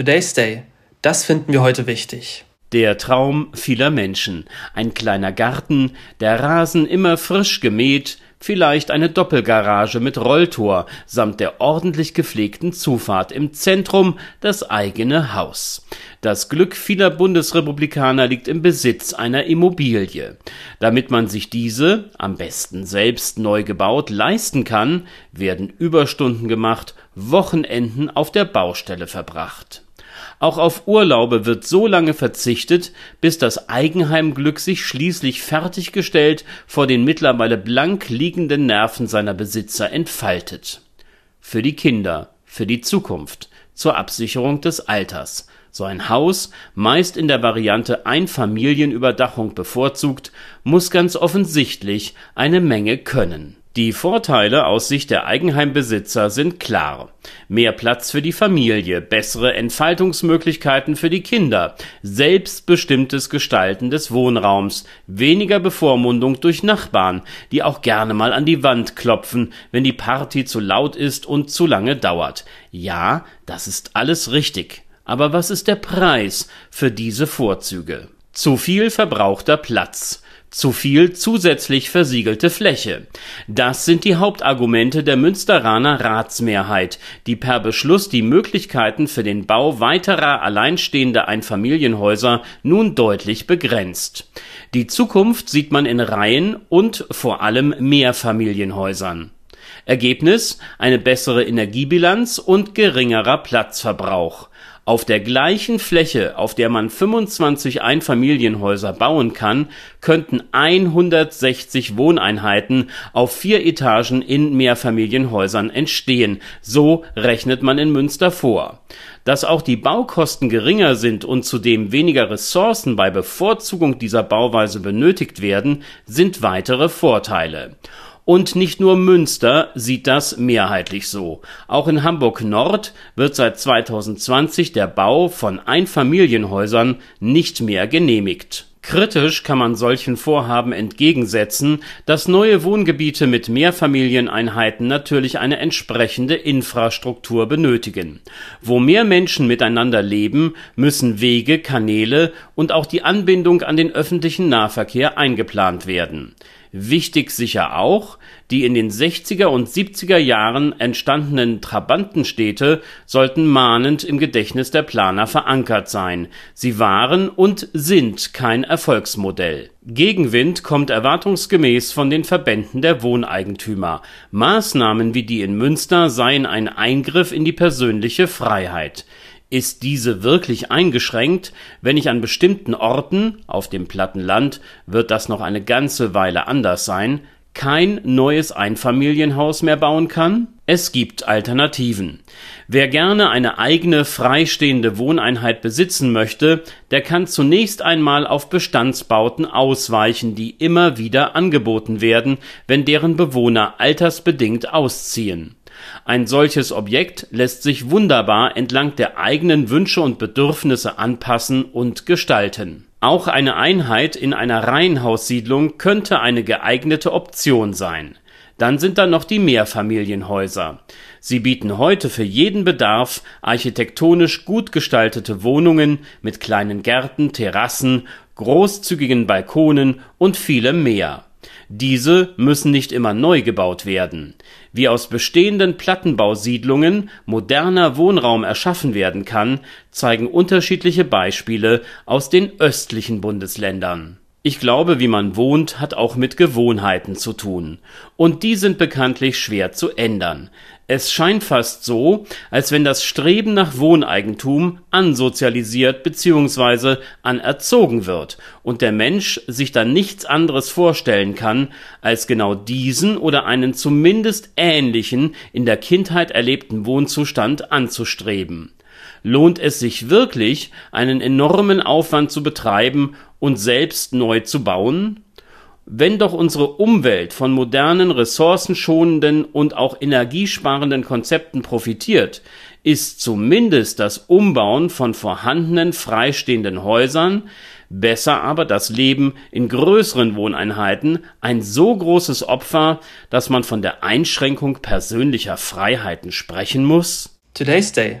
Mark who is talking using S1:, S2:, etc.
S1: Today's Day. Das finden wir heute wichtig.
S2: Der Traum vieler Menschen. Ein kleiner Garten, der Rasen immer frisch gemäht, vielleicht eine Doppelgarage mit Rolltor samt der ordentlich gepflegten Zufahrt im Zentrum das eigene Haus. Das Glück vieler Bundesrepublikaner liegt im Besitz einer Immobilie. Damit man sich diese, am besten selbst neu gebaut, leisten kann, werden Überstunden gemacht, Wochenenden auf der Baustelle verbracht. Auch auf Urlaube wird so lange verzichtet, bis das Eigenheimglück sich schließlich fertiggestellt vor den mittlerweile blank liegenden Nerven seiner Besitzer entfaltet. Für die Kinder, für die Zukunft, zur Absicherung des Alters. So ein Haus, meist in der Variante Einfamilienüberdachung bevorzugt, muss ganz offensichtlich eine Menge können die Vorteile aus Sicht der Eigenheimbesitzer sind klar. Mehr Platz für die Familie, bessere Entfaltungsmöglichkeiten für die Kinder, selbstbestimmtes Gestalten des Wohnraums, weniger Bevormundung durch Nachbarn, die auch gerne mal an die Wand klopfen, wenn die Party zu laut ist und zu lange dauert. Ja, das ist alles richtig. Aber was ist der Preis für diese Vorzüge? Zu viel verbrauchter Platz zu viel zusätzlich versiegelte Fläche. Das sind die Hauptargumente der Münsteraner Ratsmehrheit, die per Beschluss die Möglichkeiten für den Bau weiterer alleinstehender Einfamilienhäuser nun deutlich begrenzt. Die Zukunft sieht man in Reihen und vor allem Mehrfamilienhäusern. Ergebnis eine bessere Energiebilanz und geringerer Platzverbrauch auf der gleichen Fläche, auf der man 25 Einfamilienhäuser bauen kann, könnten 160 Wohneinheiten auf vier Etagen in Mehrfamilienhäusern entstehen. So rechnet man in Münster vor. Dass auch die Baukosten geringer sind und zudem weniger Ressourcen bei Bevorzugung dieser Bauweise benötigt werden, sind weitere Vorteile. Und nicht nur Münster sieht das mehrheitlich so. Auch in Hamburg Nord wird seit 2020 der Bau von Einfamilienhäusern nicht mehr genehmigt. Kritisch kann man solchen Vorhaben entgegensetzen, dass neue Wohngebiete mit Mehrfamilieneinheiten natürlich eine entsprechende Infrastruktur benötigen. Wo mehr Menschen miteinander leben, müssen Wege, Kanäle und auch die Anbindung an den öffentlichen Nahverkehr eingeplant werden. Wichtig sicher auch, die in den 60er und 70er Jahren entstandenen Trabantenstädte sollten mahnend im Gedächtnis der Planer verankert sein. Sie waren und sind kein Erfolgsmodell. Gegenwind kommt erwartungsgemäß von den Verbänden der Wohneigentümer. Maßnahmen wie die in Münster seien ein Eingriff in die persönliche Freiheit. Ist diese wirklich eingeschränkt, wenn ich an bestimmten Orten, auf dem platten Land wird das noch eine ganze Weile anders sein, kein neues Einfamilienhaus mehr bauen kann? Es gibt Alternativen. Wer gerne eine eigene freistehende Wohneinheit besitzen möchte, der kann zunächst einmal auf Bestandsbauten ausweichen, die immer wieder angeboten werden, wenn deren Bewohner altersbedingt ausziehen. Ein solches Objekt lässt sich wunderbar entlang der eigenen Wünsche und Bedürfnisse anpassen und gestalten. Auch eine Einheit in einer Reihenhaussiedlung könnte eine geeignete Option sein. Dann sind da noch die Mehrfamilienhäuser. Sie bieten heute für jeden Bedarf architektonisch gut gestaltete Wohnungen mit kleinen Gärten, Terrassen, großzügigen Balkonen und vielem mehr diese müssen nicht immer neu gebaut werden. Wie aus bestehenden Plattenbausiedlungen moderner Wohnraum erschaffen werden kann, zeigen unterschiedliche Beispiele aus den östlichen Bundesländern ich glaube, wie man wohnt, hat auch mit Gewohnheiten zu tun. Und die sind bekanntlich schwer zu ändern. Es scheint fast so, als wenn das Streben nach Wohneigentum ansozialisiert bzw. anerzogen wird und der Mensch sich dann nichts anderes vorstellen kann, als genau diesen oder einen zumindest ähnlichen in der Kindheit erlebten Wohnzustand anzustreben lohnt es sich wirklich, einen enormen Aufwand zu betreiben und selbst neu zu bauen? Wenn doch unsere Umwelt von modernen, ressourcenschonenden und auch energiesparenden Konzepten profitiert, ist zumindest das Umbauen von vorhandenen freistehenden Häusern, besser aber das Leben in größeren Wohneinheiten ein so großes Opfer, dass man von der Einschränkung persönlicher Freiheiten sprechen muss?
S1: Today's Day